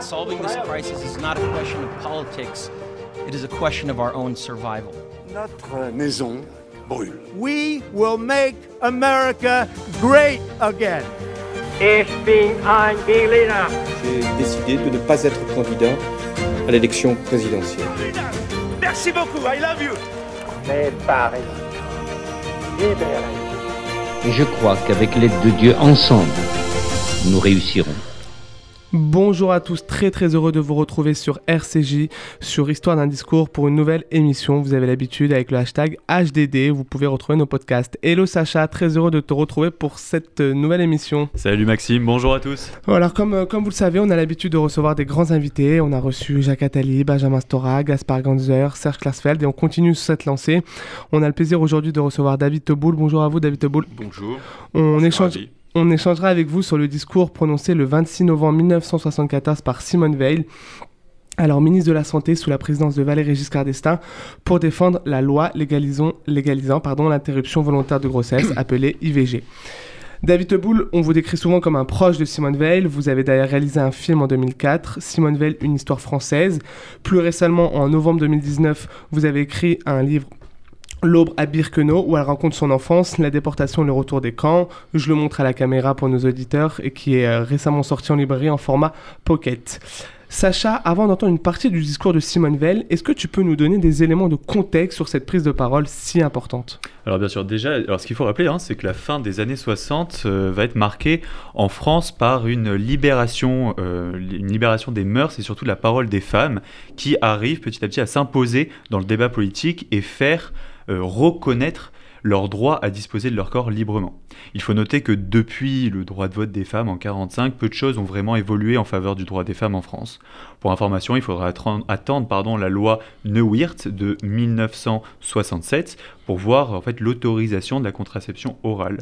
Solving this crisis is not a question of politics, it is a question of our own survival. Notre maison brûle. We will make America great again. Ich bin ein Berliner. J'ai décidé de ne pas être candidat à l'élection présidentielle. Merci beaucoup, I love you. Mais Paris, libéré. Et je crois qu'avec l'aide de Dieu, ensemble, nous réussirons. Bonjour à tous, très très heureux de vous retrouver sur RCJ, sur Histoire d'un discours pour une nouvelle émission. Vous avez l'habitude avec le hashtag HDD, vous pouvez retrouver nos podcasts. Hello Sacha, très heureux de te retrouver pour cette nouvelle émission. Salut Maxime, bonjour à tous. Alors comme, euh, comme vous le savez, on a l'habitude de recevoir des grands invités. On a reçu Jacques Attali, Benjamin Stora, Gaspard Ganzer, Serge Klarsfeld et on continue sur cette lancée. On a le plaisir aujourd'hui de recevoir David Teboul. Bonjour à vous David Teboul. Bonjour. On échange... ravi. On échangera avec vous sur le discours prononcé le 26 novembre 1974 par Simone Veil, alors ministre de la Santé sous la présidence de Valéry Giscard d'Estaing, pour défendre la loi légalisant, légalisant pardon, l'interruption volontaire de grossesse, appelée IVG. David Teboul, on vous décrit souvent comme un proche de Simone Veil. Vous avez d'ailleurs réalisé un film en 2004, Simone Veil, une histoire française. Plus récemment, en novembre 2019, vous avez écrit un livre L'aube à Birkenau, où elle rencontre son enfance, la déportation et le retour des camps. Je le montre à la caméra pour nos auditeurs et qui est euh, récemment sorti en librairie en format pocket. Sacha, avant d'entendre une partie du discours de Simone Veil, est-ce que tu peux nous donner des éléments de contexte sur cette prise de parole si importante? Alors bien sûr, déjà, alors ce qu'il faut rappeler, hein, c'est que la fin des années 60 euh, va être marquée en France par une libération, euh, une libération des mœurs et surtout de la parole des femmes qui arrive petit à petit à s'imposer dans le débat politique et faire reconnaître leur droit à disposer de leur corps librement. Il faut noter que depuis le droit de vote des femmes en 1945, peu de choses ont vraiment évolué en faveur du droit des femmes en France. Pour information, il faudra attendre, la loi Neuwirth de 1967 pour voir l'autorisation de la contraception orale.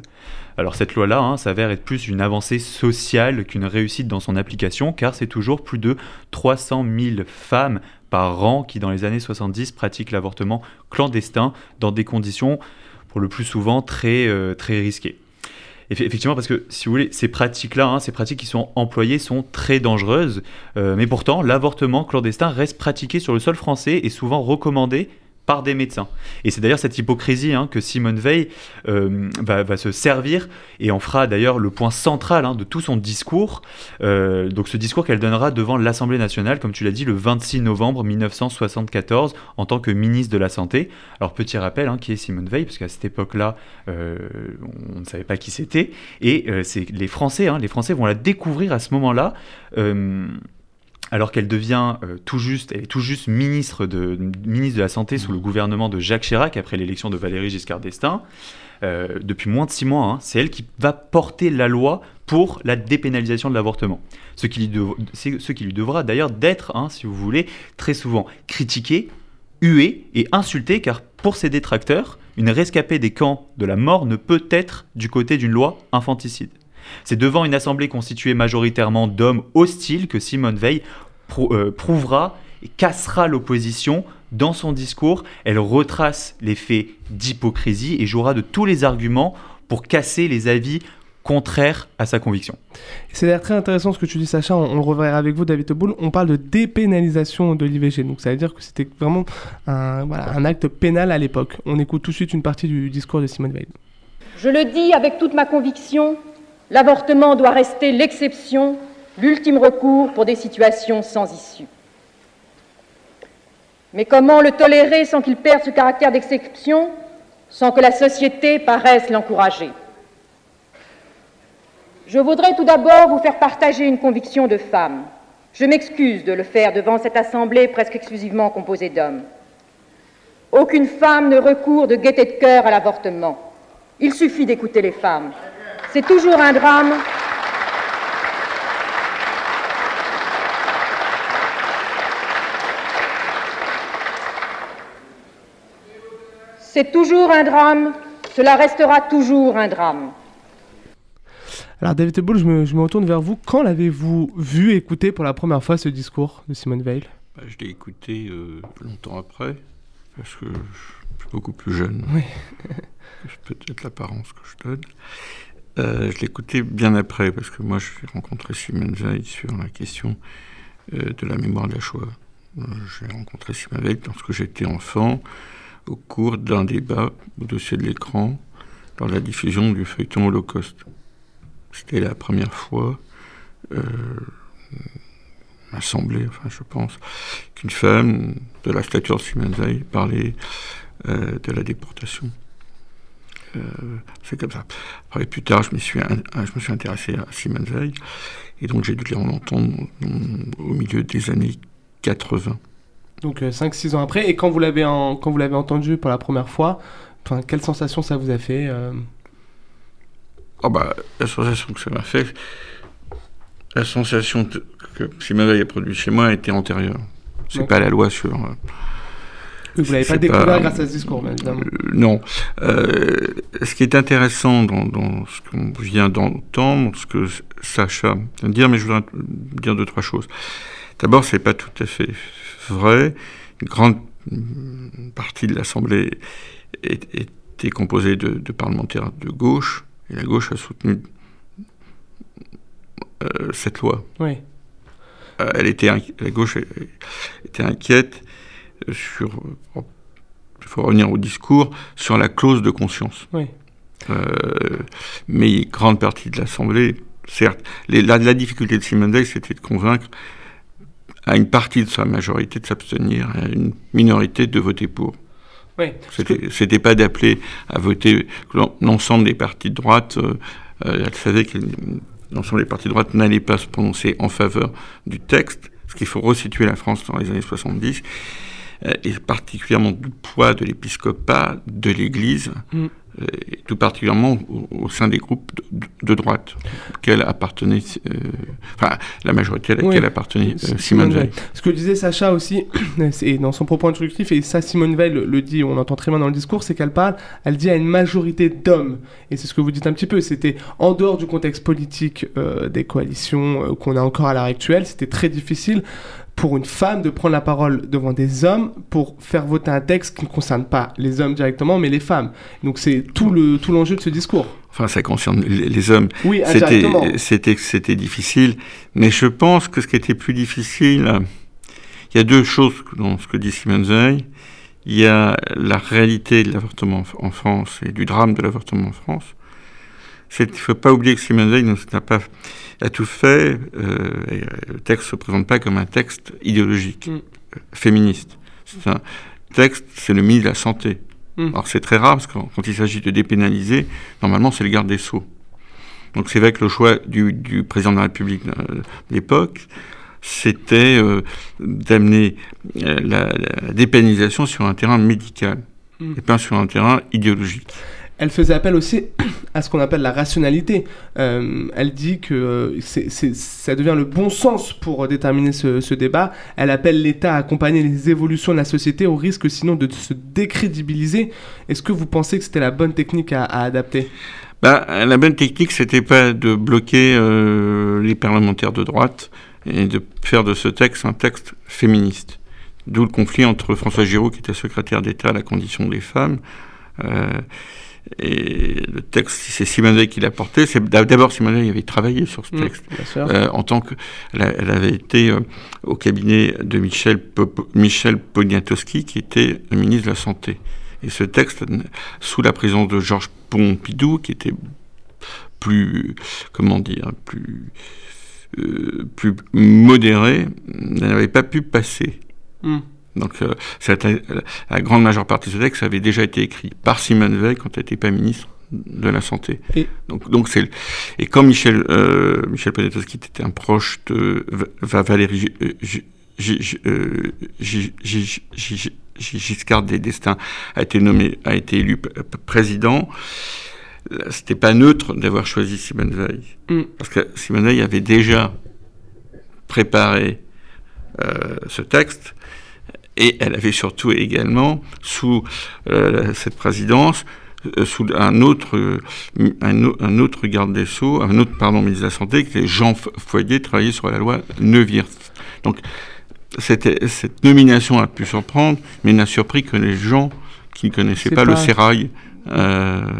Alors cette loi-là hein, s'avère être plus une avancée sociale qu'une réussite dans son application, car c'est toujours plus de 300 000 femmes par an qui, dans les années 70, pratiquent l'avortement clandestin dans des conditions, pour le plus souvent, très, euh, très risquées. Eff- Effectivement, parce que si vous voulez, ces pratiques-là, hein, ces pratiques qui sont employées sont très dangereuses, euh, mais pourtant, l'avortement clandestin reste pratiqué sur le sol français et souvent recommandé par des médecins. Et c'est d'ailleurs cette hypocrisie hein, que Simone Veil euh, va, se servir et en fera d'ailleurs le point central hein, de tout son discours. Euh, donc ce discours qu'elle donnera devant l'Assemblée nationale, comme tu l'as dit, le 26 novembre 1974 en tant que ministre de la Santé. Alors petit rappel, hein, qui est Simone Veil, parce qu'à cette époque-là, euh, on ne savait pas qui c'était. Et c'est les Français, les Français vont la découvrir à ce moment-là. Alors qu'elle devient euh, tout juste, elle est tout juste ministre de, ministre de la Santé sous le gouvernement de Jacques Chirac après l'élection de Valéry Giscard d'Estaing, euh, depuis moins de six mois, hein, c'est elle qui va porter la loi pour la dépénalisation de l'avortement. Ce qui lui, dev- c'est ce qui lui devra d'ailleurs d'être, hein, si vous voulez, très souvent critiqué, hué et insulté, car pour ses détracteurs, une rescapée des camps de la mort ne peut être du côté d'une loi infanticide. C'est devant une assemblée constituée majoritairement d'hommes hostiles que Simone Veil prou- euh, prouvera et cassera l'opposition. Dans son discours, elle retrace les faits d'hypocrisie et jouera de tous les arguments pour casser les avis contraires à sa conviction. C'est d'ailleurs très intéressant ce que tu dis, Sacha. On, on le reverra avec vous, David Teboul. On parle de dépénalisation de l'IVG. Donc ça veut dire que c'était vraiment un, voilà, un acte pénal à l'époque. On écoute tout de suite une partie du discours de Simone Veil. Je le dis avec toute ma conviction, l'avortement doit rester l'exception, l'ultime recours pour des situations sans issue. Mais comment le tolérer sans qu'il perde ce caractère d'exception, sans que la société paraisse l'encourager? Je voudrais tout d'abord vous faire partager une conviction de femme. Je m'excuse de le faire devant cette assemblée presque exclusivement composée d'hommes. Aucune femme ne recourt de gaieté de cœur à l'avortement. Il suffit d'écouter les femmes. C'est toujours un drame. C'est toujours un drame. Cela restera toujours un drame. Alors David Teboul, je me, je me retourne vers vous. Quand l'avez-vous vu écouter pour la première fois ce discours de Simone Veil? Bah, je l'ai écouté euh, longtemps après, parce que je suis beaucoup plus jeune Oui. que peut-être l'apparence que je donne. Euh, je écouté bien après, parce que moi, j'ai rencontré Simone sur la question euh, de la mémoire de la Shoah. Euh, j'ai rencontré Simone Veil lorsque j'étais enfant, au cours d'un débat au-dessus de l'écran, de la diffusion du feuilleton Holocauste. C'était la première fois, euh, assemblée, enfin je pense, qu'une femme de la stature de parlait de la déportation. Euh, c'est comme ça. Après, plus tard, je me suis, in- je me suis intéressé à Simone Veil, et donc j'ai dû en entendre mm, au milieu des années 80. Donc 5-6 ans après, et quand vous l'avez en- quand vous l'avez entendu pour la première fois, enfin, quelle sensation ça vous a fait euh? Ah bah, la sensation que ça m'a fait, la sensation que Simone Veil a produit chez moi était antérieure. C'est pas la loi sur. Vous l'avez pas découvert grâce à ce discours. Euh, non. Euh, ce qui est intéressant dans, dans ce qu'on vient d'entendre, ce que Sacha vient de dire, mais je voudrais dire deux, trois choses. D'abord, c'est pas tout à fait vrai. Une grande partie de l'Assemblée était composée de, de parlementaires de gauche, et la gauche a soutenu euh, cette loi. Oui. Euh, elle était la gauche était inquiète sur. Il faut revenir au discours sur la clause de conscience. Oui. Euh, mais grande partie de l'Assemblée, certes, les- la, la difficulté de Simone Veil, c'était de convaincre à une partie de sa majorité de s'abstenir, à une minorité de voter pour. Oui. C'était pas d'appeler à voter l'en- l'ensemble des partis de droite. euh, euh, elle savait que l'ensemble des partis de droite n'allaient pas se prononcer en faveur du texte, parce qu'il faut resituer la France dans les années 70, euh, et particulièrement du poids de l'épiscopat, de l'Église, Mm. euh, et tout particulièrement au, au sein des groupes de, de droite appartenait, euh, enfin la majorité à laquelle Oui. appartenait euh, Simone Veil. Ce que disait Sacha aussi, c'est dans son propos introductif, et ça Simone Veil le, dit, on entend très bien dans le discours, c'est qu'elle parle, elle dit à une majorité d'hommes. Et c'est ce que vous dites un petit peu, c'était en dehors du contexte politique euh, des coalitions euh, qu'on a encore à l'heure actuelle, c'était très difficile pour une femme de prendre la parole devant des hommes pour faire voter un texte qui ne concerne pas les hommes directement, mais les femmes. Donc c'est tout le tout l'enjeu de ce discours. Enfin, ça concerne les, hommes. Oui. C'était, c'était, c'était difficile. Mais je pense que ce qui était plus difficile, il y a deux choses dans ce que dit Simone Veil. Il y a la réalité de l'avortement en- France et du drame de l'avortement en France. Il ne faut pas oublier que Simone Veil n'a pas a tout fait. euh, et, euh, le texte ne se présente pas comme un texte idéologique, Mm. euh, féministe. C'est un texte, c'est le ministre de la Santé. Mm. Alors c'est très rare parce que quand, il s'agit de dépénaliser, normalement c'est le garde des Sceaux. Donc c'est vrai que le choix du, du président de la République de l'époque, c'était euh, d'amener la, la dépénalisation sur un terrain médical Mm. et pas sur un terrain idéologique. Elle faisait appel aussi à ce qu'on appelle la rationalité. Euh, elle dit que euh, ça devient le bon sens pour déterminer ce, débat. Elle appelle l'État à accompagner les évolutions de la société au risque sinon de se décrédibiliser. Est-ce que vous pensez que c'était la bonne technique à, adapter? Bah, la bonne technique, c'était pas de bloquer euh, les parlementaires de droite et de faire de ce texte un texte féministe. D'où le conflit entre François Giroud, qui était secrétaire d'État à la condition des femmes, et le texte, c'est Simone Veil qui l'a porté. C'est d'abord Simone Veil avait travaillé sur ce Mm, texte euh, en tant que elle, a- elle avait été euh, au cabinet de Michel Pop- Michel Poniatowski, qui était le ministre de la santé. Et ce texte, sous la présence de Georges Pompidou, qui était plus, comment dire, plus, euh, plus modéré, n'avait pas pu passer. Mm. Donc, euh, c'était- la grande majeure partie de ce texte avait déjà été écrit par Simone Veil quand elle n'était pas ministre de la Santé. Et- Donc, donc c'est et quand Michel euh, Michel Poniatowski était un proche de Va- Va- Valérie Gi- euh, Gi- Gi- Gi- euh, Gi- Gi- Gi- Gi- Gi- Giscard d'Estaing a été nommé a été élu président. euh, C'était pas neutre d'avoir choisi Simone Veil Mm. parce que Simone Veil avait déjà préparé euh, ce texte et elle avait surtout également, sous euh, cette présidence, euh, sous un autre, euh, un, au- un autre garde des Sceaux, un autre pardon, ministre de la Santé, qui était Jean Foyer, travaillait sur la loi Neuwirth. Donc, cette nomination a pu surprendre, mais n'a surpris que les gens qui ne connaissaient pas, le sérail.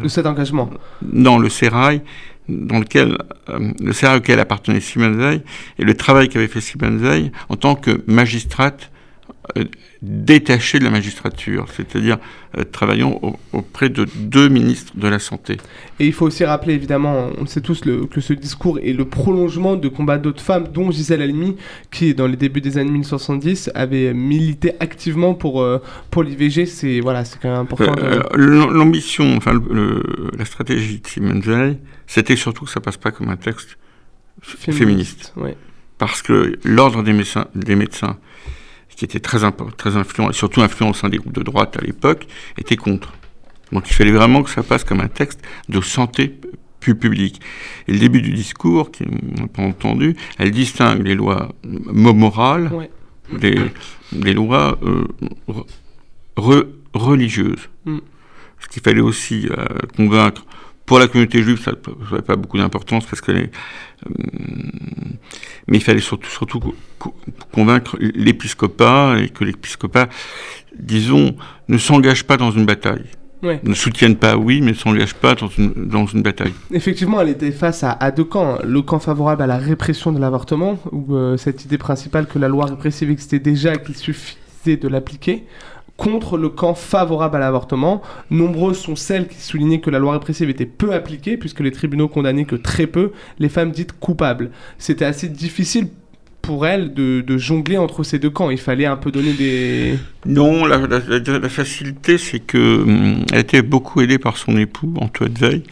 cet engagement. non, le sérail dans lequel euh, le cercle auquel appartenait Simone Veil et le travail qu'avait fait Simone Veil en tant que magistrate euh, détachée de la magistrature, c'est-à-dire euh, travaillant au- auprès de deux ministres de la Santé. Et il faut aussi rappeler, évidemment, on le sait tous, le- que ce discours est le prolongement de combats d'autres femmes, dont Gisèle Halimi, qui, dans les débuts des années 1970, avait milité activement pour, euh, pour l'IVG. C'est voilà, quand même important. Euh, l'am- L'ambition, enfin le- la stratégie de Simone Veil, c'était surtout que ça passe pas comme un texte féministe. ouais. Parce que l'ordre des médecins, des médecins, qui était très, très influent, et surtout influent au sein des groupes de droite à l'époque, était contre. Donc il fallait vraiment que ça passe comme un texte de santé pu- publique. Et le début du discours, qui on n'a pas entendu, elle distingue les lois mo- morales Ouais. des, des lois euh, re- re- religieuses. Mm. Ce qu'il fallait aussi euh, convaincre pour la communauté juive, ça n'avait pas beaucoup d'importance parce que les, euh, mais il fallait surtout, surtout co- co- convaincre l'épiscopat et que l'épiscopat, disons, ne s'engage pas dans une bataille. Ouais. Ne soutienne pas, oui, mais ne s'engage pas dans une, dans une bataille. Effectivement, elle était face à, à deux camps. Le camp favorable à la répression de l'avortement, où euh, cette idée principale que la loi répressive existait déjà et qu'il suffisait de l'appliquer, contre le camp favorable à l'avortement. Nombreuses sont celles qui soulignaient que la loi répressive était peu appliquée, puisque les tribunaux condamnaient que très peu les femmes dites coupables. C'était assez difficile pour elle de, jongler entre ces deux camps. Il fallait un peu donner des... Non, la, facilité, c'est que hum, était beaucoup aidée par son époux, Antoine Veil,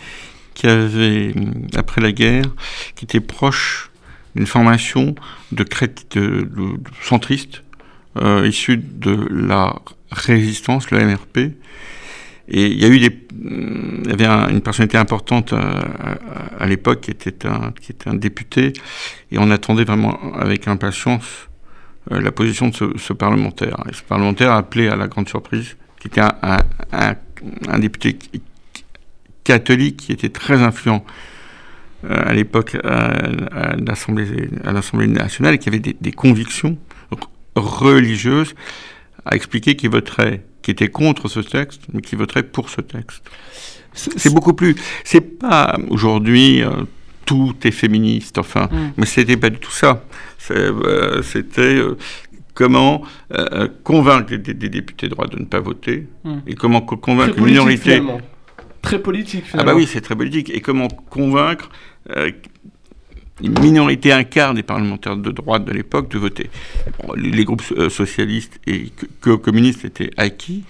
qui avait, hum, après la guerre, qui était proche d'une formation de, crét- de, euh, issus de la résistance, le MRP. Et il y a eu des, il y avait un- une personnalité importante à, à- l'époque qui était un, qui était un député, et on attendait vraiment avec impatience euh, la position de ce, parlementaire. Et ce parlementaire a appelé à la grande surprise, qui était un, un- député catholique qui était très influent euh, à l'époque à, l'Assemblée nationale et qui avait des, convictions religieuses, a expliqué qu'il voterait, qui était contre ce texte, mais qui voterait pour ce texte. C'est beaucoup plus. C'est pas aujourd'hui euh, tout est féministe, enfin, Mm. mais c'était pas du tout ça. Euh, C'était euh, comment euh, convaincre des, députés droits de ne pas voter Mm. et comment co- convaincre une minorité. finalement. Très politique, Ah finalement. bah oui, c'est très politique. Et comment convaincre une minorité, un quart des parlementaires de droite de l'époque de voter. Bon, les, groupes euh, socialistes et communistes étaient acquis.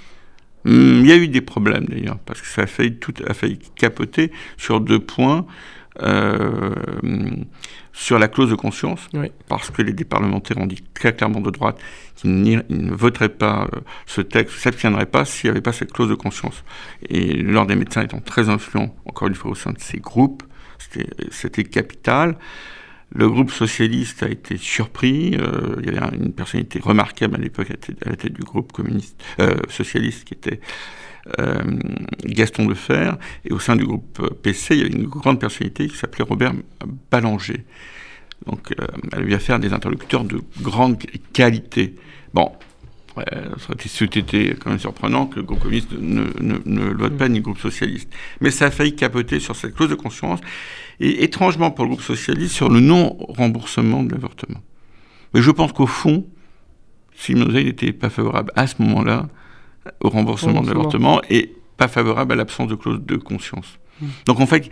Hum, Il y a eu des problèmes d'ailleurs, parce que ça a failli, tout a failli capoter sur deux points. Euh, sur la clause de conscience, Oui. parce que les des parlementaires ont dit très clairement de droite qu'ils ne voteraient pas euh, ce texte, s'abstiendraient pas s'il n'y avait pas cette clause de conscience. Et l'ordre des médecins étant très influent, encore une fois, au sein de ces groupes, c'était- capital. Le groupe socialiste a été surpris. euh, il y avait un- une personnalité remarquable à l'époque à, la tête- du groupe communiste, euh, socialiste qui était euh, Gaston Defer. Et au sein du groupe euh, PC, il y avait une grande personnalité qui s'appelait Robert Ballanger. Donc, elle a eu affaire à des interlocuteurs de grande qualité. Bon, ouais, été quand même surprenant que le groupe communiste ne, ne, ne le vote pas, ni le groupe socialiste. Mais ça a failli capoter sur cette clause de conscience, et étrangement pour le groupe socialiste, sur le non-remboursement de l'avortement. Mais je pense qu'au fond, Simone Veil n'était pas favorable à ce moment-là au remboursement de l'avortement et pas favorable à l'absence de clause de conscience. Donc en fait,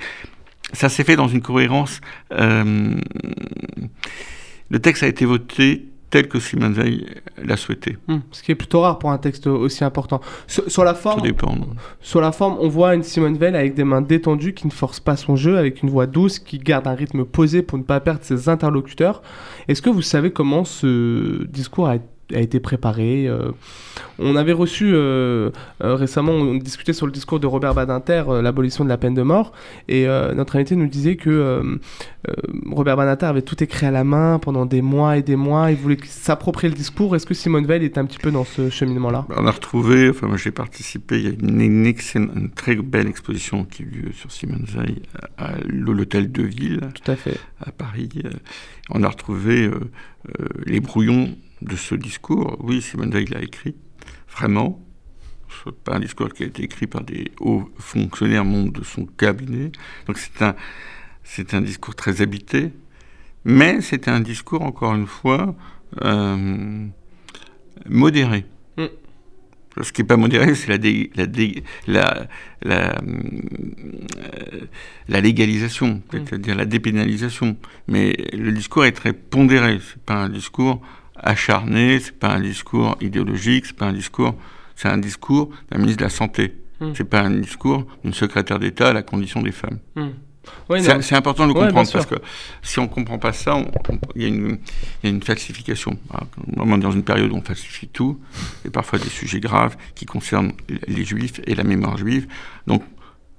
ça s'est fait dans une cohérence. euh, le texte a été voté tel que Simone Veil l'a souhaité. Hmm, Ce qui est plutôt rare pour un texte aussi important. Sur, sur la forme, sur la forme, on voit une Simone Veil avec des mains détendues qui ne force pas son jeu, avec une voix douce qui garde un rythme posé pour ne pas perdre ses interlocuteurs. Est-ce que vous savez comment ce discours a, a été préparé euh, On avait reçu euh, euh, récemment, on discutait sur le discours de Robert Badinter, l'abolition de la peine de mort, et notre invité nous disait que Robert Badinter avait tout écrit à la main pendant des mois et des mois, il voulait s'approprier le discours. Est-ce que Simone Veil est un petit peu dans ce cheminement-là? On a retrouvé, enfin moi j'ai participé, il y a une, une, excellente- une très belle exposition qui a eu lieu sur Simone Veil à, à l'hôtel de ville Tout à fait. à Paris. On a retrouvé euh, euh, les brouillons de ce discours. Oui, Simone Veil l'a écrit, vraiment. Ce n'est pas un discours qui a été écrit par des hauts fonctionnaires membres de son cabinet. Donc c'est un, c'est un discours très habité, mais c'est un discours, encore une fois, euh, modéré. Mm. Ce qui n'est pas modéré, c'est la, dé- la, dé- la, la, euh, la légalisation, c'est-à-dire la dépénalisation. Mais le discours est très pondéré. C'est pas un discours acharné, c'est pas un discours idéologique, c'est pas un discours, c'est un discours d'un ministre de la santé. Mm. C'est pas un discours d'une secrétaire d'État à la condition des femmes. Hmm. Oui, C'est important de le comprendre parce que si on ne comprend pas ça, il y, a une- il y a une falsification. Alors, dans une période où on falsifie tout, et parfois des sujets graves qui concernent les juifs et la mémoire juive. Donc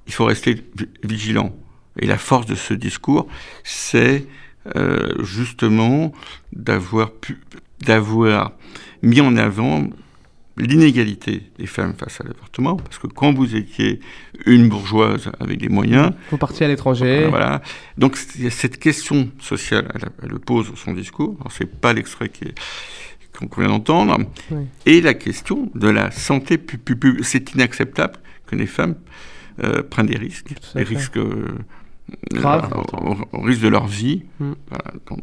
il faut rester vi- vigilant. Et la force de ce discours, c'est euh, justement d'avoir pu, d'avoir mis en avant l'inégalité des femmes face à l'avortement, parce que quand vous étiez une bourgeoise avec des moyens, Vous partiez à l'étranger. voilà. Donc il y a cette question sociale, elle, elle le pose dans son discours. Alors c'est pas l'extrait qui est- qu'on vient d'entendre. Oui. Et la question de la santé pu- pu- pu- c'est inacceptable que les femmes euh, prennent des risques, des risques euh, Graves. euh, au, au risque de leur vie. Mm. Voilà, on-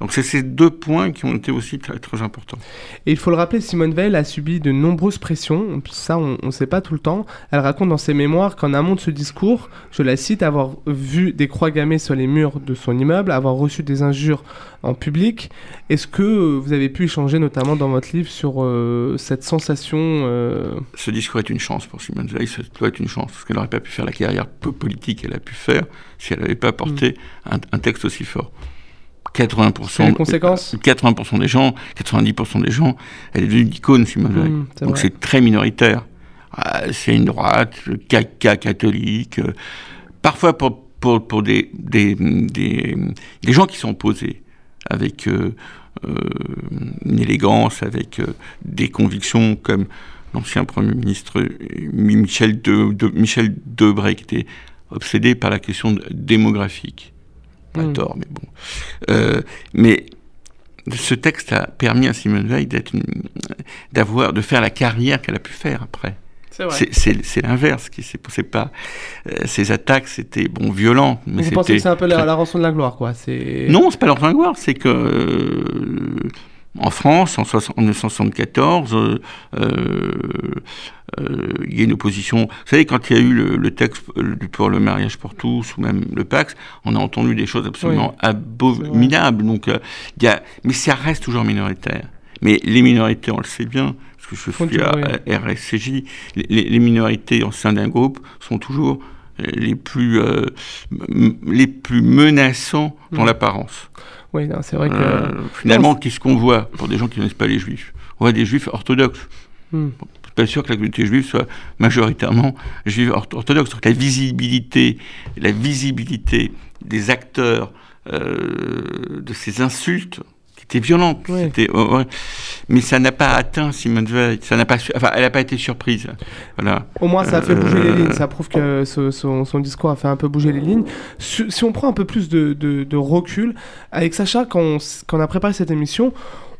donc c'est ces deux points qui ont été aussi très, très importants. Et il faut le rappeler, Simone Veil a subi de nombreuses pressions, ça on ne sait pas tout le temps. Elle raconte dans ses mémoires qu'en amont de ce discours, je la cite, avoir vu des croix gammées sur les murs de son immeuble, avoir reçu des injures en public. Est-ce que vous avez pu échanger notamment dans votre livre sur euh, cette sensation euh, Ce discours est une chance pour Simone Veil, ça doit être une chance, parce qu'elle n'aurait pas pu faire la carrière peu politique qu'elle a pu faire si elle n'avait pas porté un, un texte aussi fort. 80%, Et les conséquences 80% des gens, 90% des gens, elle est devenue une icône, Simone Veil. Mm, c'est Donc c'est très minoritaire. Ah, c'est une droite, caca catholique, euh, parfois pour, pour, pour des, des, des, des gens qui sont posés avec euh, euh, une élégance, avec euh, des convictions comme l'ancien Premier ministre Michel, de, de- Michel Debré, qui était obsédé par la question de- démographique. Pas Mm. tort, mais bon. Euh, mais ce texte a permis à Simone Veil d'avoir, de faire la carrière qu'elle a pu faire après. C'est l'inverse qui s'est c'est pas euh, ces attaques c'était bon violentes mais Vous pensez que c'est un peu la, la rançon de la gloire, quoi? C'est... non c'est pas leur de gloire c'est que euh, en France en, 60 en 1974 euh, euh, euh, il y a une opposition. Vous savez quand il y a eu le, le texte euh, du pour le mariage pour tous ou même le Pax on a entendu des choses absolument Oui. abominables. Donc euh, il y a mais ça reste toujours minoritaire. Mais les minorités on le sait bien parce que je suis à RSCJ les, les minorités au sein d'un groupe sont toujours euh, les plus euh, les plus menaçants dans Mm. l'apparence. Oui, c'est vrai que... euh, finalement, qu'est-ce qu'on voit pour des gens qui ne connaissent pas les juifs? On voit des juifs orthodoxes. Bon, suis pas sûr que la communauté juive soit majoritairement juive ortho- orthodoxe. Donc la visibilité, la visibilité des acteurs euh, de ces insultes qui étaient violentes. Oh, ouais. Mais ça n'a pas atteint Simone Veil. Ça n'a pas, enfin, elle n'a pas été surprise. Voilà. Au moins, ça a fait bouger les Euh, lignes. Ça prouve que ce- son, son discours a fait un peu bouger les lignes. Si, si on prend un peu plus de, de- de recul, avec Sacha, quand on, quand on a préparé cette émission,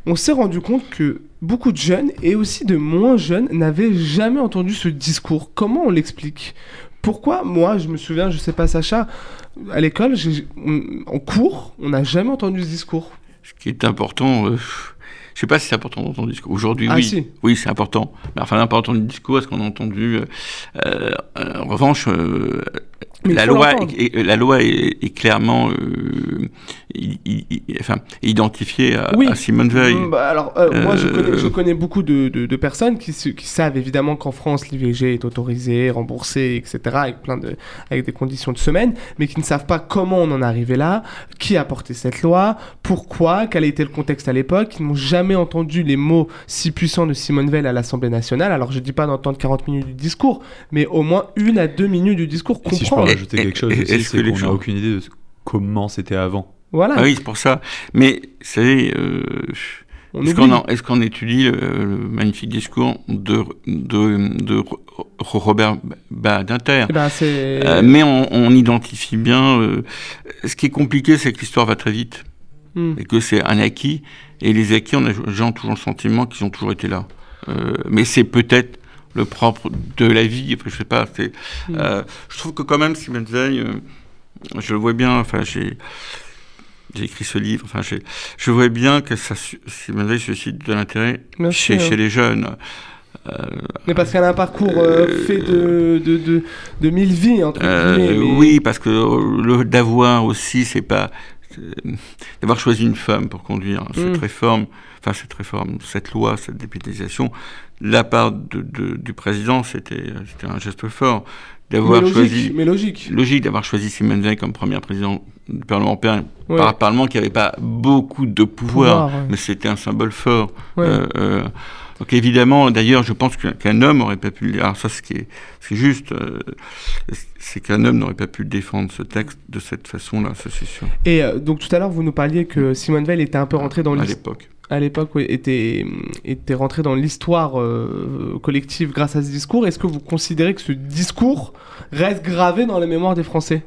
on s'est rendu compte que beaucoup de jeunes, et aussi de moins jeunes, n'avaient jamais entendu ce discours. Comment on l'explique? Pourquoi? Moi, je me souviens, je sais pas Sacha, à l'école, en cours, on n'a jamais entendu ce discours. Ce qui est important, euh, je sais pas si c'est important dans ton discours. Aujourd'hui, Ah, oui. si. Oui, c'est important. Mais enfin, l'important du discours, est-ce qu'on a entendu euh, euh, En revanche, euh, Mais la, loi est, la loi est, est clairement euh, i- i- i- enfin, identifiée à, Oui. à Simone Veil. Mm, bah, alors, euh, moi, je Euh, connais, je connais beaucoup de, de- de personnes qui, savent évidemment qu'en France, l'IVG est autorisé, remboursé, etc., avec, plein de, avec des conditions de semaine, mais qui ne savent pas comment on en est arrivé là, qui a porté cette loi, pourquoi, quel a été le contexte à l'époque, qui n'ont jamais entendu les mots si puissants de Simone Veil à l'Assemblée nationale. Alors, je dis pas d'entendre 40 minutes du discours, mais au moins une à deux minutes du discours. Je peux rajouter quelque chose aussi, c'est qu'on n'a gens- aucune idée de comment c'était avant. Voilà. Ah oui, c'est pour ça. Mais, vous savez, euh, est-ce qu'on étudie le, le magnifique discours de, de, de Ro- Robert Badinter? Eh ben. Euh, mais on, on identifie bien. euh, ce qui est compliqué, c'est que l'histoire va très vite Hmm. et que c'est un acquis. Et les acquis, on a les gens ont toujours le sentiment qu'ils ont toujours été là. Euh, mais c'est peut-être le propre de la vie. Je sais pas. c'est, Hmm. euh, je trouve que quand même Simone Veil, euh, je le vois bien, enfin, j'ai. J'ai écrit ce livre, enfin, je vois bien que ça, Simone Veil suscite de l'intérêt chez, chez, les jeunes. Euh, mais parce qu'elle a un parcours fait de, de, de, de, mille vies, entre guillemets. Oui, parce que le d'avoir aussi, c'est pas. D'avoir choisi une femme pour conduire cette mm. réforme, enfin cette réforme, cette loi, cette dépénalisation, la part de, du président, c'était un geste fort d'avoir choisi. Mais logique. Logique d'avoir choisi Simone Veil comme première présidente du Parlement européen, par un Parlement qui n'avait pas beaucoup de pouvoir, mais c'était un symbole fort. Euh, euh, donc évidemment, d'ailleurs, je pense qu'un homme aurait pas pu. Alors ça, ce qui est, c'est juste, euh, c'est qu'un homme n'aurait pas pu défendre ce texte de cette façon-là, ça c'est sûr. Et donc tout à l'heure, vous nous parliez que Simone Veil était un peu rentrée dans l'histoire. À l'époque à l'époque était, était rentré dans l'histoire euh, collective grâce à ce discours. Est-ce que vous considérez que ce discours reste gravé dans la mémoire des Français?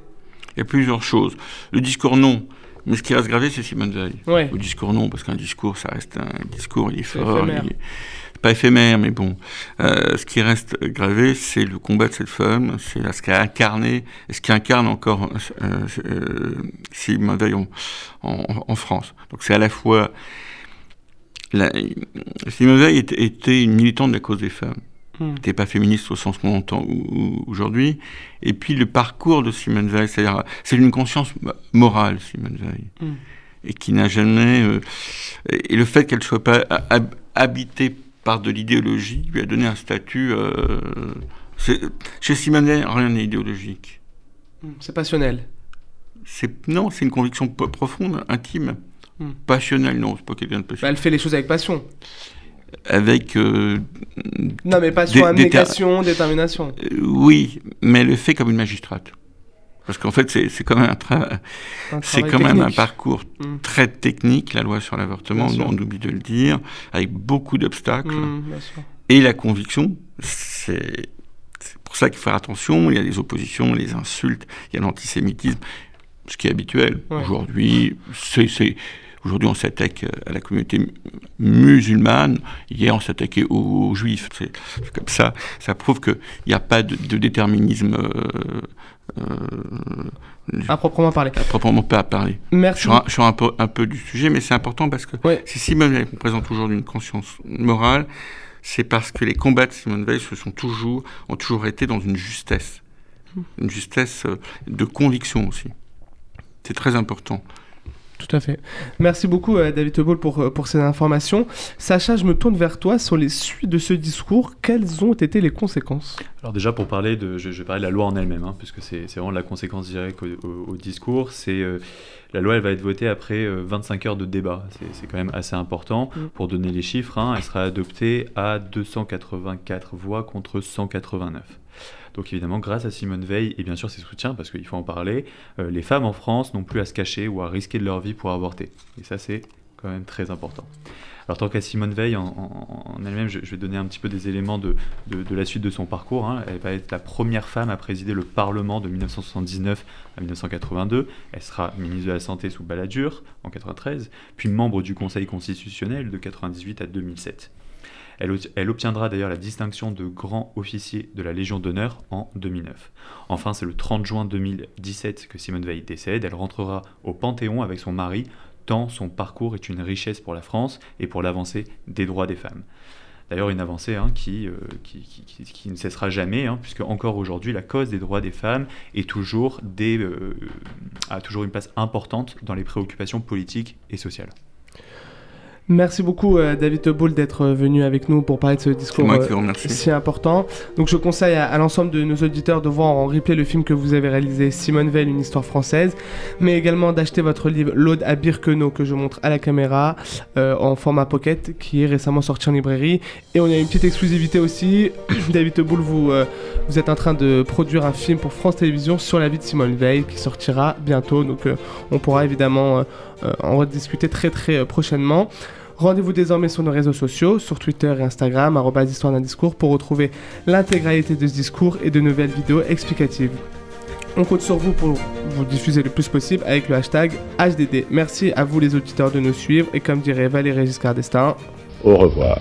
Il y a plusieurs choses. Le discours, non. Mais ce qui reste gravé, c'est Simone Veil. Le discours, non, parce qu'un discours, ça reste un discours, il est fort. Il pas éphémère, mais bon. Euh, ce qui reste gravé, c'est le combat de cette femme, c'est ce qu'elle a incarné, et ce qui incarne encore euh, Simone Veil en, en France. Donc c'est à la fois la, Simone Veil était, une militante de la cause des femmes. Elle hmm. n'était pas féministe au sens qu'on entend aujourd'hui. Et puis le parcours de Simone Veil, c'est-à-dire, c'est une conscience morale, Simone Veil. Hmm. Et qui n'a jamais. Euh, et le fait qu'elle ne soit pas habitée par de l'idéologie lui a donné un statut. Euh, chez Simone Veil, rien n'est idéologique. Hmm. C'est passionnel. Non, c'est une conviction profonde, intime. Hmm. Passionnel, non, c'est pas quelqu'un de passionnel. Bah, elle fait les choses avec passion. Avec. Euh, non, mais passion, abnégation, détermination. Euh, oui, mais elle le fait comme une magistrate. Parce qu'en fait, c'est quand même un, c'est quand même un parcours hmm. très technique, la loi sur l'avortement, on oublie de le dire, avec beaucoup d'obstacles. Hmm, et la conviction, c'est pour ça qu'il faut faire attention. Il y a des oppositions, les insultes, il y a l'antisémitisme, ce qui est habituel. Aujourd'hui, c'est Aujourd'hui, on s'attaque à la communauté musulmane. Hier, on s'attaquait aux, juifs. C'est comme ça. Ça prouve qu'il n'y a pas de, déterminisme. Euh, à proprement parler. À proprement parler. Merci. Je suis un, peu, un peu du sujet, mais c'est important parce que si Simone Veil présente aujourd'hui une conscience morale, c'est parce que les combats de Simone Veil se sont toujours, ont toujours été dans une justesse. Hmm. Une justesse euh, de conviction aussi. C'est très important. Tout à fait. Merci beaucoup, euh, David Tebol, pour, euh, pour ces informations. Sacha, je me tourne vers toi sur les suites de ce discours. Quelles ont été les conséquences? Alors déjà, pour parler de, je, vais parler de la loi en elle-même, hein, puisque c'est vraiment la conséquence directe au, discours. C'est euh, la loi, elle va être votée après 25 heures de débat. C'est quand même assez important. Mm. Pour donner les chiffres, hein, elle sera adoptée à 284 voix contre 189. Donc évidemment, grâce à Simone Veil et bien sûr ses soutiens, parce qu'il faut en parler, euh, les femmes en France n'ont plus à se cacher ou à risquer de leur vie pour avorter. Et ça, c'est quand même très important. Alors tant qu'à Simone Veil en, elle-même, je, vais donner un petit peu des éléments de, de, la suite de son parcours. Hein. Elle va être la première femme à présider le Parlement de 1979 à 1982. Elle sera ministre de la Santé sous Balladur en 93, puis membre du Conseil constitutionnel de 98 à 2007. Elle, obtiendra d'ailleurs la distinction de grand officier de la Légion d'honneur en 2009. Enfin, c'est le 30 juin 2017 que Simone Veil décède. Elle rentrera au Panthéon avec son mari, tant son parcours est une richesse pour la France et pour l'avancée des droits des femmes. D'ailleurs, une avancée hein, euh, qui, ne cessera jamais, hein, puisque encore aujourd'hui, la cause des droits des femmes euh, a toujours une place importante dans les préoccupations politiques et sociales. Merci beaucoup euh, David Boul d'être euh, venu avec nous pour parler de ce discours euh, si important. Donc je conseille à, l'ensemble de nos auditeurs de voir en replay le film que vous avez réalisé, Simone Veil, une histoire française, mais également d'acheter votre livre L'Aude à Birkenau que je montre à la caméra en format pocket qui est récemment sorti en librairie. Et on a une petite exclusivité aussi. David Boul, vous, vous êtes en train de produire un film pour France Télévisions sur la vie de Simone Veil qui sortira bientôt. Donc on pourra évidemment en rediscuter très très prochainement. Rendez-vous désormais sur nos réseaux sociaux, sur Twitter et Instagram, histoire d'un discours, pour retrouver l'intégralité de ce discours et de nouvelles vidéos explicatives. On compte sur vous pour vous diffuser le plus possible avec le hashtag HDD. Merci à vous les auditeurs de nous suivre et comme dirait Valérie Giscard d'Estaing, au revoir.